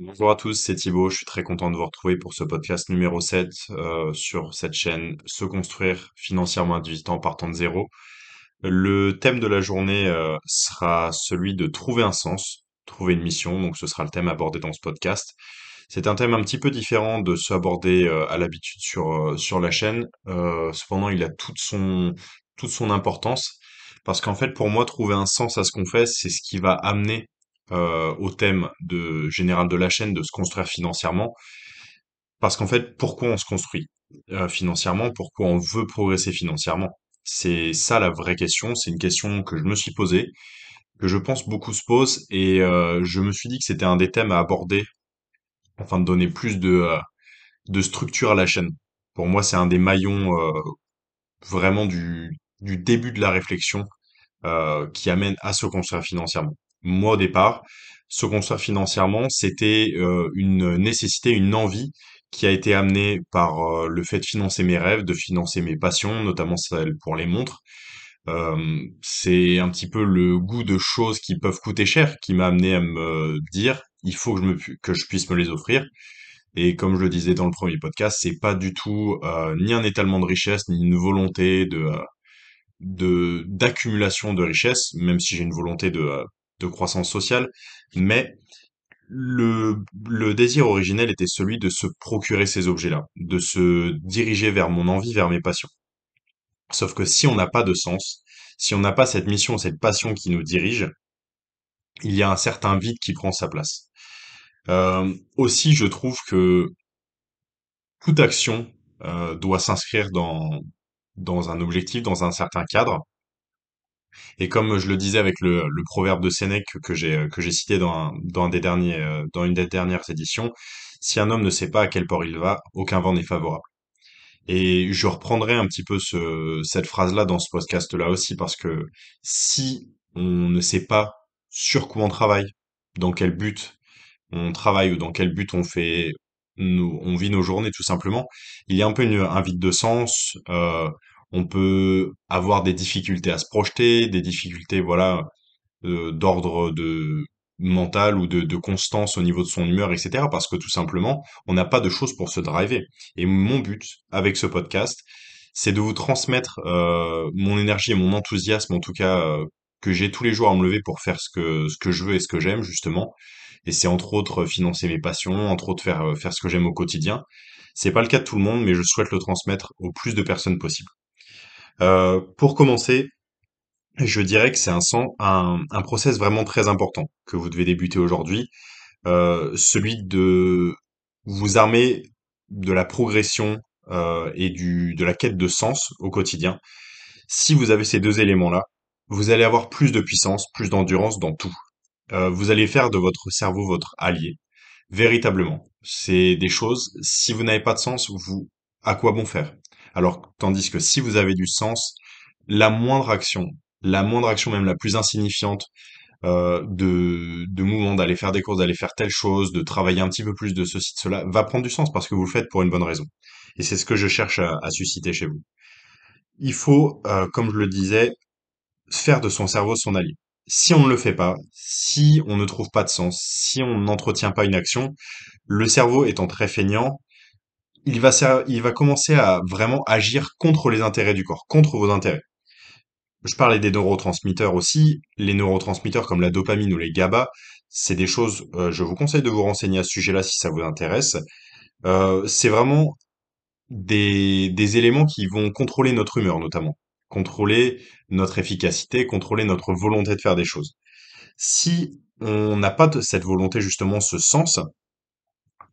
Bonjour à tous, c'est Thibaut. Je suis très content de vous retrouver pour ce podcast numéro 7 euh, sur cette chaîne Se construire financièrement à 18 ans en partant de zéro. Le thème de la journée euh, sera celui de trouver un sens, trouver une mission. Donc ce sera le thème abordé dans ce podcast. C'est un thème un petit peu différent de ceux abordés euh, à l'habitude sur, la chaîne. Cependant, il a toute son, toute son importance parce qu'en fait, pour moi, trouver un sens à ce qu'on fait, c'est ce qui va amener euh, au thème de général de la chaîne de se construire financièrement. Parce qu'en fait, pourquoi on se construit euh, financièrement? Pourquoi on veut progresser financièrement? C'est ça la vraie question. C'est une question que je me suis posée, que je pense beaucoup se posent, et euh, je me suis dit que c'était un des thèmes à aborder afin de donner plus de, euh, de structure à la chaîne. Pour moi, c'est un des maillons euh, vraiment du, du début de la réflexion euh, qui amène à se construire financièrement. Moi, au départ, se construire financièrement, c'était euh, une nécessité, une envie qui a été amenée par euh, le fait de financer mes rêves, de financer mes passions, notamment celles pour les montres. Euh, c'est un petit peu le goût de choses qui peuvent coûter cher qui m'a amené à me dire il faut que je me que je puisse me les offrir. Et comme je le disais dans le premier podcast, c'est pas du tout ni un étalement de richesse, ni une volonté de de d'accumulation de richesse, même si j'ai une volonté de, de croissance sociale, mais le, désir originel était celui de se procurer ces objets-là, de se diriger vers mon envie, vers mes passions. Sauf que si on n'a pas de sens, si on n'a pas cette mission, cette passion qui nous dirige, il y a un certain vide qui prend sa place. Euh, aussi, je trouve que toute action euh, doit s'inscrire dans un objectif, dans un certain cadre, Et comme je le disais avec le, proverbe de Sénèque que j'ai que j'ai cité dans dans des derniers euh, dans une des dernières éditions, si un homme ne sait pas à quel port il va, aucun vent n'est favorable. Et je reprendrai un petit peu ce, cette phrase-là dans ce podcast-là aussi parce que si on ne sait pas sur quoi on travaille, dans quel but on travaille ou dans quel but on fait, on vit nos journées tout simplement, il y a un peu une, un vide de sens. euh, on peut avoir des difficultés à se projeter, des difficultés, voilà, euh, d'ordre de mental ou de, constance au niveau de son humeur, etc. Parce que tout simplement, on n'a pas de choses pour se driver. Et mon but avec ce podcast, c'est de vous transmettre euh, mon énergie et mon enthousiasme, en tout cas, euh, que j'ai tous les jours à me lever pour faire ce que, je veux et ce que j'aime, justement. Et c'est entre autres financer mes passions, entre autres faire, faire ce que j'aime au quotidien. C'est pas le cas de tout le monde, mais je souhaite le transmettre au plus de personnes possible. Euh, pour commencer, je dirais que c'est un, process vraiment très important que vous devez débuter aujourd'hui, euh, celui de vous armer de la progression euh, et de la quête de sens au quotidien. Si vous avez ces deux éléments-là, vous allez avoir plus de puissance, plus d'endurance dans tout. Euh, vous allez faire de votre cerveau votre allié, véritablement. C'est des choses, si vous n'avez pas de sens, vous, à quoi bon faire? Alors, tandis que si vous avez du sens, la moindre action, la moindre action même la plus insignifiante, euh, de, de mouvement, d'aller faire des courses, d'aller faire telle chose, de travailler un petit peu plus de ceci, de cela, va prendre du sens parce que vous le faites pour une bonne raison. Et c'est ce que je cherche à, susciter chez vous. Il faut, euh, comme je le disais, faire de son cerveau son allié. Si on ne le fait pas, si on ne trouve pas de sens, si on n'entretient pas une action, le cerveau étant très feignant, il va, commencer à vraiment agir contre les intérêts du corps, contre vos intérêts. Je parlais des neurotransmetteurs aussi. Les neurotransmetteurs comme la dopamine ou les GABA, c'est des choses, euh, je vous conseille de vous renseigner à ce sujet-là si ça vous intéresse. Euh, c'est vraiment des, éléments qui vont contrôler notre humeur notamment, contrôler notre efficacité, contrôler notre volonté de faire des choses. Si on n'a pas cette volonté justement, ce sens,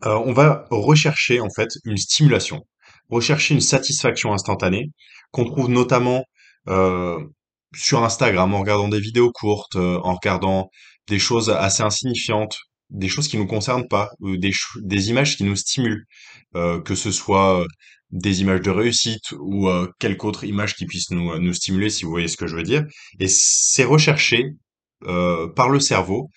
euh, on va rechercher en fait une stimulation, rechercher une satisfaction instantanée qu'on trouve notamment euh, sur Instagram en regardant des vidéos courtes, euh, en regardant des choses assez insignifiantes, des choses qui nous concernent pas, ou des, des images qui nous stimulent, euh, que ce soit des images de réussite ou quelque autre image qui puisse nous, nous stimuler, si vous voyez ce que je veux dire. Et c'est recherché par le cerveau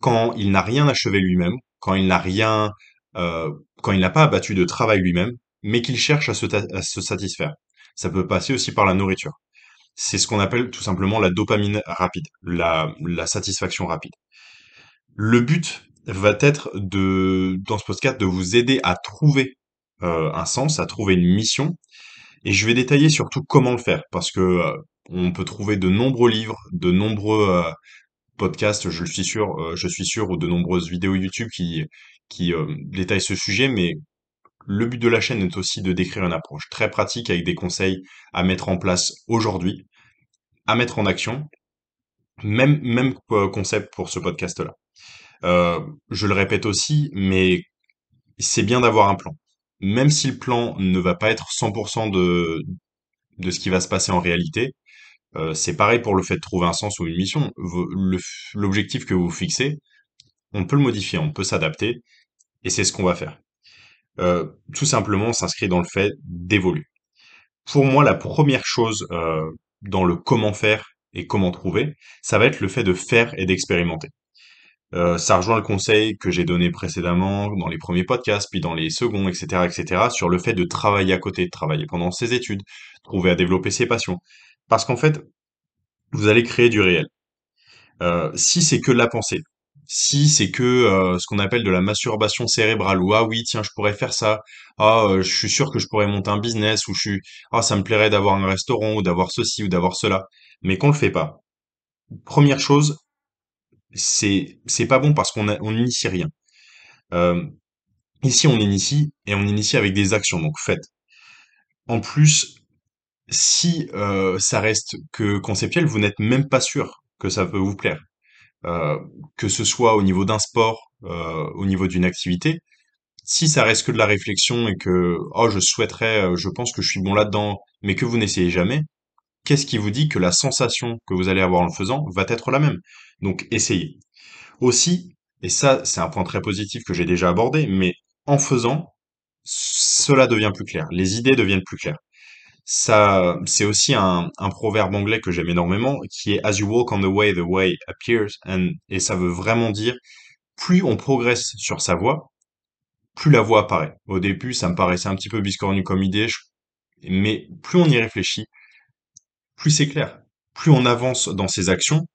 quand il n'a rien achevé lui-même, quand il n'a rien, euh, quand il n'a pas abattu de travail lui-même, mais qu'il cherche à se, satisfaire. Ça peut passer aussi par la nourriture. C'est ce qu'on appelle tout simplement la dopamine rapide, la, satisfaction rapide. Le but va être de, dans ce podcast, de vous aider à trouver euh, un sens, à trouver une mission. Et je vais détailler surtout comment le faire, parce que euh, on peut trouver de nombreux livres, de nombreux podcasts, je suis sûr, je suis sûr, ou de nombreuses vidéos YouTube qui qui euh, détaillent ce sujet, mais le but de la chaîne est aussi de décrire une approche très pratique avec des conseils à mettre en place aujourd'hui, à mettre en action. Même même euh, concept pour ce podcast-là. Euh, je le répète aussi, mais c'est bien d'avoir un plan. Même si le plan ne va pas être 100% de, de ce qui va se passer en réalité, c'est pareil pour le fait de trouver un sens ou une mission. L'objectif que vous fixez, on peut le modifier, on peut s'adapter, et c'est ce qu'on va faire. Euh, tout simplement, s'inscrit dans le fait d'évoluer. Pour moi, la première chose euh, dans le comment faire et comment trouver, ça va être le fait de faire et d'expérimenter. Euh, ça rejoint le conseil que j'ai donné précédemment dans les premiers podcasts, puis dans les seconds, etc., etc., sur le fait de travailler à côté, de travailler pendant ses études, trouver à développer ses passions. Parce qu'en fait, vous allez créer du réel. Euh, si c'est que la pensée, si c'est que euh, ce qu'on appelle de la masturbation cérébrale, ou ah oui, tiens, je pourrais faire ça, ah, euh, je suis sûr que je pourrais monter un business, ou je suis, ah, ça me plairait d'avoir un restaurant, ou d'avoir ceci, ou d'avoir cela, mais qu'on le fait pas. Première chose, c'est c'est pas bon parce qu'on on n'initie rien. Euh, Ici, on initie et on initie avec des actions, donc faites. En plus, si euh, ça reste que conceptuel, vous n'êtes même pas sûr que ça peut vous plaire. Euh, que ce soit au niveau d'un sport, euh, au niveau d'une activité, si ça reste que de la réflexion et que oh je souhaiterais, euh, je pense que je suis bon là-dedans, mais que vous n'essayez jamais, qu'est-ce qui vous dit que la sensation que vous allez avoir en faisant va être la même? Donc essayez. Aussi, et ça c'est un point très positif que j'ai déjà abordé, mais en faisant, cela devient plus clair, les idées deviennent plus claires. Ça, c'est aussi un, proverbe anglais que j'aime énormément, qui est As you walk on the way, the way appears, et ça veut vraiment dire, plus on progresse sur sa voie, plus la voie apparaît. Au début, ça me paraissait un petit peu biscornu comme idée, mais plus on y réfléchit, plus c'est clair. Plus on avance dans ses actions,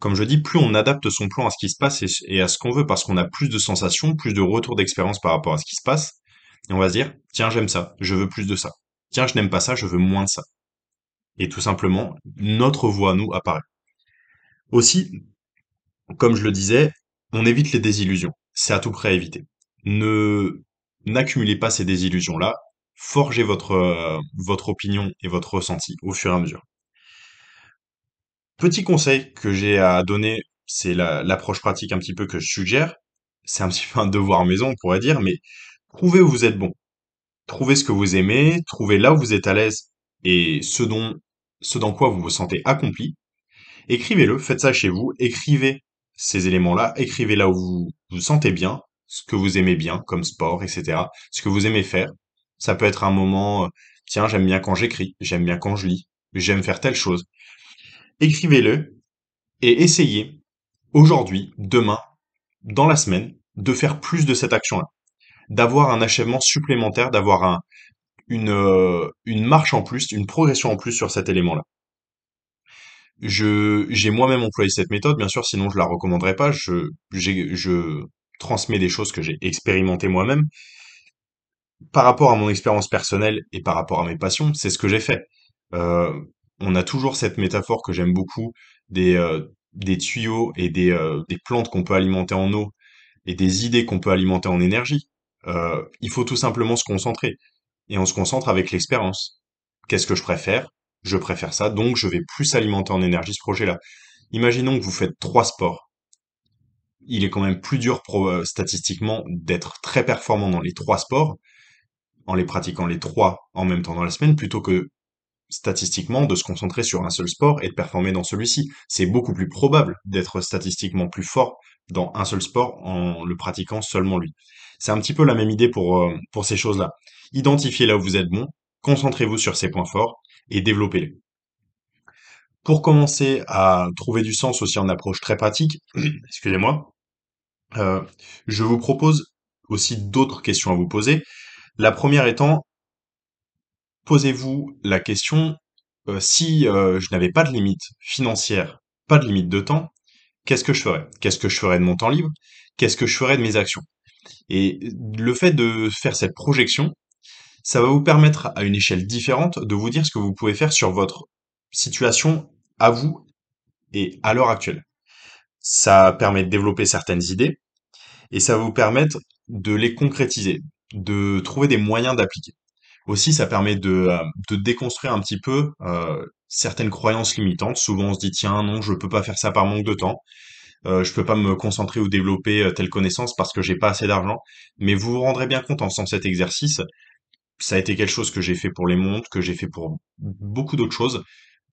comme je dis, plus on adapte son plan à ce qui se passe et, et à ce qu'on veut, parce qu'on a plus de sensations, plus de retours d'expérience par rapport à ce qui se passe, et on va se dire, tiens, j'aime ça, je veux plus de ça. Tiens, je n'aime pas ça, je veux moins de ça. Et tout simplement, notre voix, nous, apparaît. Aussi, comme je le disais, on évite les désillusions. C'est à tout près à éviter. Ne, n'accumulez pas ces désillusions-là. Forgez votre, euh, votre opinion et votre ressenti au fur et à mesure. Petit conseil que j'ai à donner, c'est la- l'approche pratique un petit peu que je suggère. C'est un petit peu un devoir maison, on pourrait dire, mais trouvez où vous êtes bon. Trouvez ce que vous aimez, trouvez là où vous êtes à l'aise et ce dont, ce dans quoi vous vous sentez accompli. Écrivez-le, faites ça chez vous, écrivez ces éléments-là, écrivez là où vous vous sentez bien, ce que vous aimez bien, comme sport, etc., ce que vous aimez faire. Ça peut être un moment, euh, tiens, j'aime bien quand j'écris, j'aime bien quand je lis, j'aime faire telle chose. Écrivez-le et essayez, aujourd'hui, demain, dans la semaine, de faire plus de cette action-là, d'avoir un achèvement supplémentaire, d'avoir un, une, euh, une marche en plus, une progression en plus sur cet élément-là. Je, j'ai moi-même employé cette méthode, bien sûr, sinon je la recommanderais pas. Je, transmets des choses que j'ai expérimentées moi-même. Par rapport à mon expérience personnelle et par rapport à mes passions, c'est ce que j'ai fait. Euh, on a toujours cette métaphore que j'aime beaucoup des, euh, des tuyaux et des, des plantes qu'on peut alimenter en eau et des idées qu'on peut alimenter en énergie. Euh, il faut tout simplement se concentrer. Et on se concentre avec l'expérience. Qu'est-ce que je préfère? Je préfère ça, donc je vais plus alimenter en énergie ce projet-là. Imaginons que vous faites trois sports. Il est quand même plus dur euh, statistiquement d'être très performant dans les trois sports en les pratiquant les trois en même temps dans la semaine plutôt que statistiquement de se concentrer sur un seul sport et de performer dans celui-ci. C'est beaucoup plus probable d'être statistiquement plus fort dans un seul sport en le pratiquant seulement lui. C'est un petit peu la même idée pour, euh, pour ces choses-là. Identifiez là où vous êtes bon, concentrez-vous sur ces points forts et développez-les. Pour commencer à trouver du sens aussi en approche très pratique, excusez-moi, euh, je vous propose aussi d'autres questions à vous poser. La première étant, posez-vous la question, euh, si je n'avais pas de limite financière, pas de limite de temps, qu'est-ce que je ferais? Qu'est-ce que je ferais de mon temps libre? qu'est-ce que je ferais de mes actions? Et le fait de faire cette projection, ça va vous permettre à une échelle différente de vous dire ce que vous pouvez faire sur votre situation à vous et à l'heure actuelle. Ça permet de développer certaines idées et ça va vous permettre de les concrétiser, de trouver des moyens d'appliquer. Aussi, ça permet de, euh, déconstruire un petit peu euh, certaines croyances limitantes. Souvent, on se dit, tiens, non, je peux pas faire ça par manque de temps. Euh, je peux pas me concentrer ou développer euh, telle connaissance parce que j'ai pas assez d'argent. Mais vous vous rendrez bien compte en faisant cet exercice, ça a été quelque chose que j'ai fait pour les montres, que j'ai fait pour beaucoup d'autres choses.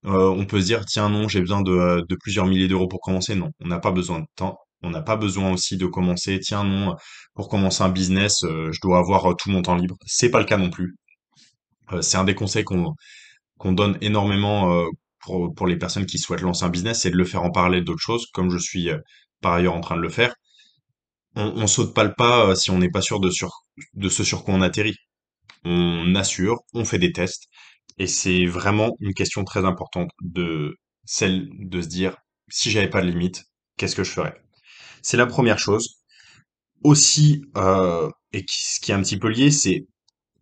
Euh, on peut se dire, tiens, non, j'ai besoin de, euh, de plusieurs milliers d'euros pour commencer. Non, on n'a pas besoin de temps. On n'a pas besoin aussi de commencer, tiens, non, pour commencer un business, je dois avoir tout mon temps libre. C'est pas le cas non plus. C'est un des conseils qu'on donne énormément pour, pour les personnes qui souhaitent lancer un business, c'est de le faire en parallèle d'autres choses, comme je suis euh, par ailleurs en train de le faire. On, on saute pas le pas euh, si on n'est pas sûr de, sur, de ce sur quoi on atterrit. On assure, on fait des tests, et c'est vraiment une question très importante de celle de se dire, si j'avais pas de limite, qu'est-ce que je ferais? C'est la première chose. Aussi, euh, et qui- ce qui est un petit peu lié, c'est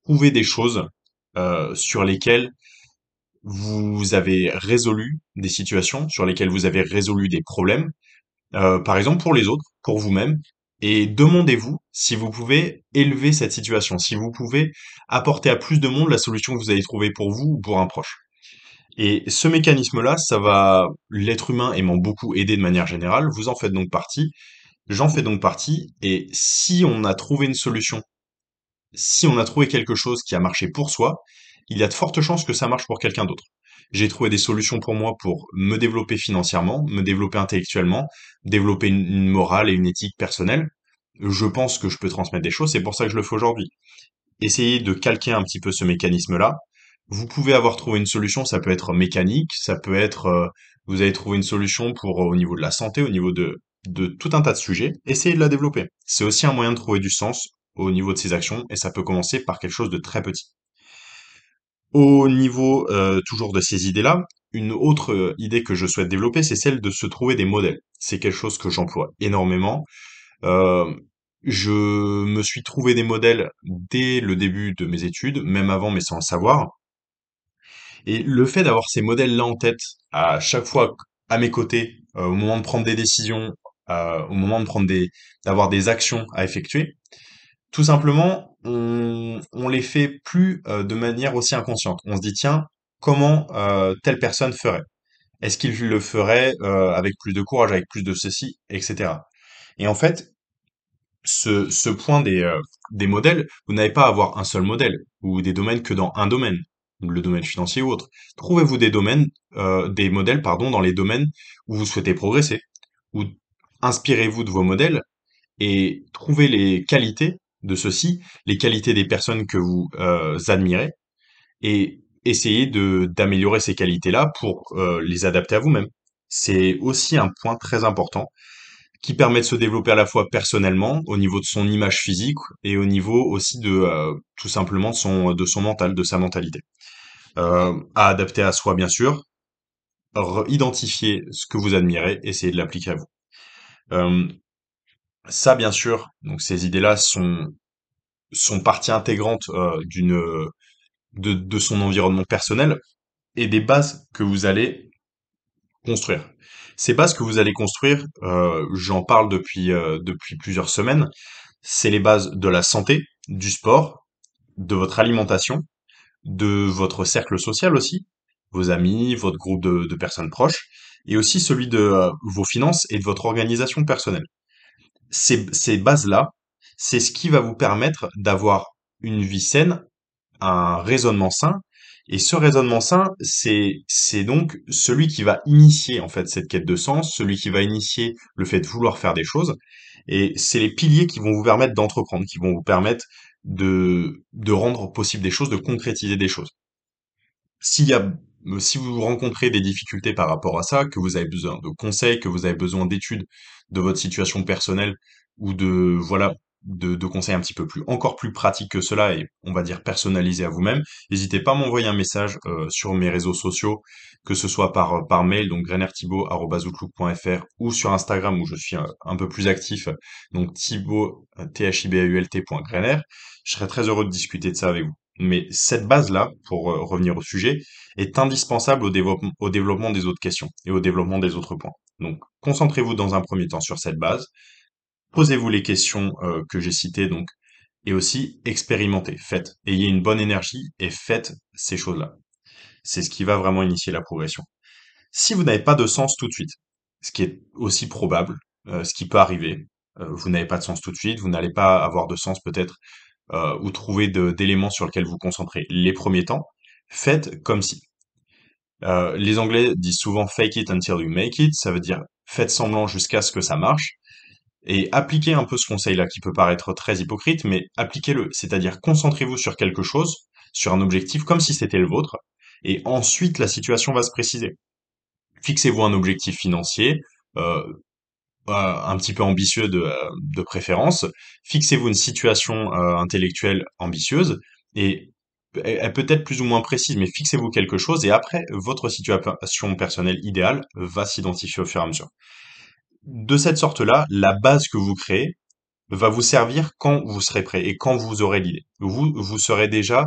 trouver des choses euh, sur lesquelles vous avez résolu des situations sur lesquelles vous avez résolu des problèmes, euh, par exemple pour les autres, pour vous-même, et demandez-vous si vous pouvez élever cette situation, si vous pouvez apporter à plus de monde la solution que vous avez trouvée pour vous ou pour un proche. Et ce mécanisme-là, ça va, l'être humain aimant beaucoup aider de manière générale, vous en faites donc partie, j'en fais donc partie, et si on a trouvé une solution si on a trouvé quelque chose qui a marché pour soi, il y a de fortes chances que ça marche pour quelqu'un d'autre. J'ai trouvé des solutions pour moi pour me développer financièrement, me développer intellectuellement, développer une, morale et une éthique personnelle. Je pense que je peux transmettre des choses, c'est pour ça que je le fais aujourd'hui. Essayez de calquer un petit peu ce mécanisme-là. Vous pouvez avoir trouvé une solution, ça peut être mécanique, ça peut être euh, vous avez trouvé une solution pour au niveau de la santé, au niveau de de tout un tas de sujets. Essayez de la développer. C'est aussi un moyen de trouver du sens au niveau de ses actions et ça peut commencer par quelque chose de très petit. Au niveau euh, toujours de ces idées-là, une autre euh, idée que je souhaite développer, c'est celle de se trouver des modèles. C'est quelque chose que j'emploie énormément. Euh, je me suis trouvé des modèles dès le début de mes études, même avant, mais sans le savoir. Et le fait d'avoir ces modèles-là en tête, à chaque fois à mes côtés, euh, au moment de prendre des décisions, au moment de prendre des, d'avoir des actions à effectuer, tout simplement, on, on les fait plus euh, de manière aussi inconsciente. On se dit, tiens, comment euh, telle personne ferait? Est-ce qu'il le ferait euh, avec plus de courage, avec plus de ceci, etc. Et en fait, ce, point des, modèles, vous n'avez pas à avoir un seul modèle ou des domaines que dans un domaine, le domaine financier ou autre. Trouvez-vous des domaines, des modèles, pardon, dans les domaines où vous souhaitez progresser, ou inspirez-vous de vos modèles et trouvez les qualités de ceux-ci, les qualités des personnes que vous euh, admirez, et essayez de d'améliorer ces qualités-là pour euh, les adapter à vous-même. C'est aussi un point très important qui permet de se développer à la fois personnellement, au niveau de son image physique et au niveau aussi de euh, tout simplement de son de son mental, de sa mentalité. À adapter à soi bien sûr, identifier ce que vous admirez, essayer de l'appliquer à vous. Ça bien sûr, donc ces idées-là sont sont partie intégrante euh, d'une de, son environnement personnel et des bases que vous allez construire. Ces bases que vous allez construire, euh, j'en parle depuis euh, depuis plusieurs semaines. C'est les bases de la santé, du sport, de votre alimentation, de votre cercle social aussi, vos amis, votre groupe de, personnes proches, et aussi celui de vos finances et de votre organisation personnelle. Ces, ces bases-là, c'est ce qui va vous permettre d'avoir une vie saine, un raisonnement sain, et ce raisonnement sain, c'est c'est donc celui qui va initier en fait cette quête de sens, celui qui va initier le fait de vouloir faire des choses, et c'est les piliers qui vont vous permettre d'entreprendre, qui vont vous permettre de de rendre possible des choses, de concrétiser des choses. S'il y a si vous rencontrez des difficultés par rapport à ça, que vous avez besoin de conseils, que vous avez besoin d'études de votre situation personnelle ou de voilà de, de conseils un petit peu plus, encore plus pratiques que cela et on va dire personnalisés à vous-même, n'hésitez pas à m'envoyer un message euh, sur mes réseaux sociaux, que ce soit par, par mail, donc grenerthibault.outlook.fr ou sur Instagram où je suis un, un peu plus actif, donc thibault, t h i b a u l -T Je serais très heureux de discuter de ça avec vous. Mais cette base-là, pour euh, revenir au sujet, est indispensable au développement, des autres questions et au développement des autres points. Donc, concentrez-vous dans un premier temps sur cette base, posez-vous les questions euh, que j'ai citées, donc, et aussi expérimentez, faites, ayez une bonne énergie et faites ces choses-là. C'est ce qui va vraiment initier la progression. Si vous n'avez pas de sens tout de suite, ce qui est aussi probable, euh, ce qui peut arriver, vous n'avez pas de sens tout de suite, vous n'allez pas avoir de sens peut-être euh, ou trouver d'éléments sur lesquels vous concentrer les premiers temps, faites comme si. Euh, les Anglais disent souvent fake it until you make it, ça veut dire faites semblant jusqu'à ce que ça marche. Et appliquez un peu ce conseil-là qui peut paraître très hypocrite, mais appliquez-le. C'est-à-dire concentrez-vous sur quelque chose, sur un objectif comme si c'était le vôtre, et ensuite la situation va se préciser. Fixez-vous un objectif financier, euh, un petit peu ambitieux de, euh, préférence. Fixez-vous une situation euh, intellectuelle ambitieuse et elle peut être plus ou moins précise, mais fixez-vous quelque chose et après, votre situation personnelle idéale va s'identifier au fur et à mesure. De cette sorte-là, la base que vous créez va vous servir quand vous serez prêt et quand vous aurez l'idée. Vous, vous serez déjà,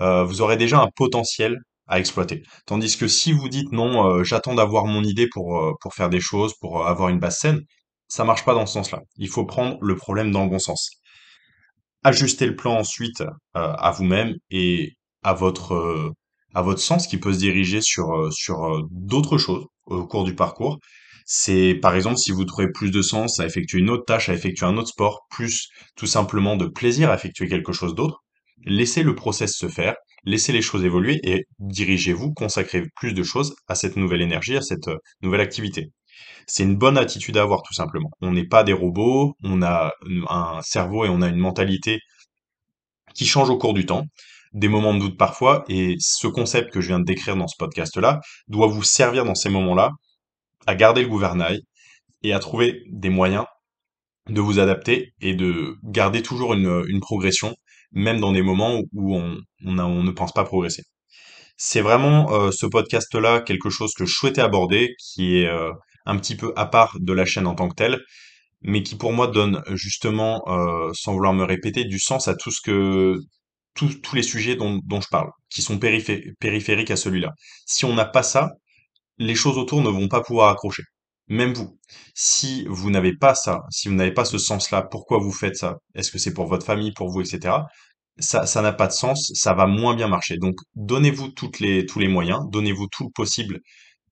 euh, vous aurez déjà un potentiel à exploiter. Tandis que si vous dites non, euh, j'attends d'avoir mon idée pour, euh, pour faire des choses, pour euh, avoir une base saine, ça marche pas dans ce sens-là. Il faut prendre le problème dans le bon sens. Ajuster le plan ensuite à vous-même et à votre à votre sens qui peut se diriger sur sur d'autres choses au cours du parcours. C'est par exemple si vous trouvez plus de sens à effectuer une autre tâche, à effectuer un autre sport, plus tout simplement de plaisir à effectuer quelque chose d'autre, laissez le process se faire laissez les choses évoluer et dirigez-vous, consacrez plus de choses à cette nouvelle énergie, à cette euh, nouvelle activité. C'est une bonne attitude à avoir tout simplement. On n'est pas des robots, on a un cerveau et on a une mentalité qui change au cours du temps, des moments de doute parfois, et ce concept que je viens de décrire dans ce podcast-là doit vous servir dans ces moments-là à garder le gouvernail et à trouver des moyens de vous adapter et de garder toujours une, une progression même dans des moments où on, on, ne pense pas progresser. C'est vraiment euh, ce podcast-là quelque chose que je souhaitais aborder, qui est euh, un petit peu à part de la chaîne en tant que telle, mais qui pour moi donne justement, euh, sans vouloir me répéter, du sens à tout ce que tous tous les sujets dont, dont je parle, qui sont périphériques à celui-là. Si on n'a pas ça, les choses autour ne vont pas pouvoir accrocher. Même vous. Si vous n'avez pas ça, si vous n'avez pas ce sens-là, pourquoi vous faites ça? Est-ce que c'est pour votre famille, pour vous, etc. Ça, ça n'a pas de sens, ça va moins bien marcher. Donc, donnez-vous toutes les, tous les moyens, donnez-vous tout le possible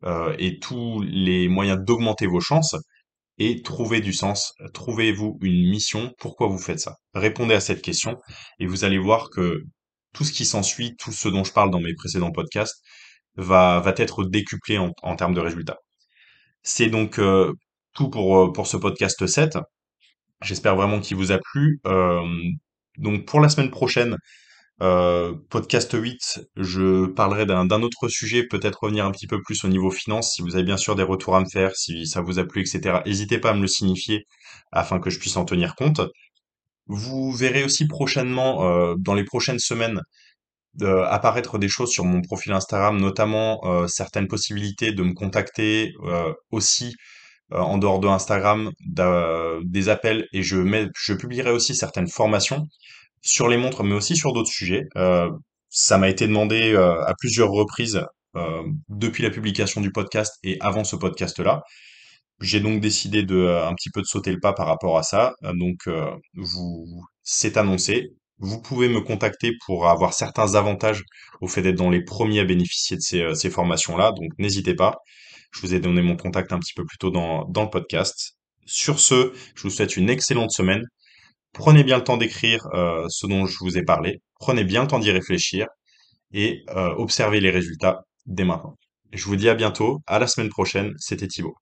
euh, et tous les moyens d'augmenter vos chances et trouvez du sens. Trouvez-vous une mission. Pourquoi vous faites ça? Répondez à cette question et vous allez voir que tout ce qui s'ensuit, tout ce dont je parle dans mes précédents podcasts, va, va être décuplé en, en termes de résultats. C'est donc euh, tout pour, euh, pour ce podcast 7. J'espère vraiment qu'il vous a plu. Euh, donc pour la semaine prochaine, podcast 8, je parlerai d'un autre sujet, peut-être revenir un petit peu plus au niveau finance. Si vous avez bien sûr des retours à me faire, si ça vous a plu, etc., n'hésitez pas à me le signifier afin que je puisse en tenir compte. Vous verrez aussi prochainement, dans les prochaines semaines, apparaître des choses sur mon profil Instagram, notamment euh, certaines possibilités de me contacter euh, aussi euh, en dehors de Instagram, des appels et je mets, je publierai aussi certaines formations sur les montres, mais aussi sur d'autres sujets. ça m'a été demandé à plusieurs reprises depuis la publication du podcast et avant ce podcast-là. J'ai donc décidé de un petit peu de sauter le pas par rapport à ça. Donc vous c'est annoncé. Vous pouvez me contacter pour avoir certains avantages au fait d'être dans les premiers à bénéficier de ces, euh, ces formations-là, donc n'hésitez pas. Je vous ai donné mon contact un petit peu plus tôt dans, dans le podcast. Sur ce, je vous souhaite une excellente semaine. Prenez bien le temps d'écrire euh, ce dont je vous ai parlé. Prenez bien le temps d'y réfléchir et euh, observez les résultats dès maintenant. Je vous dis à bientôt, à la semaine prochaine, c'était Thibaut.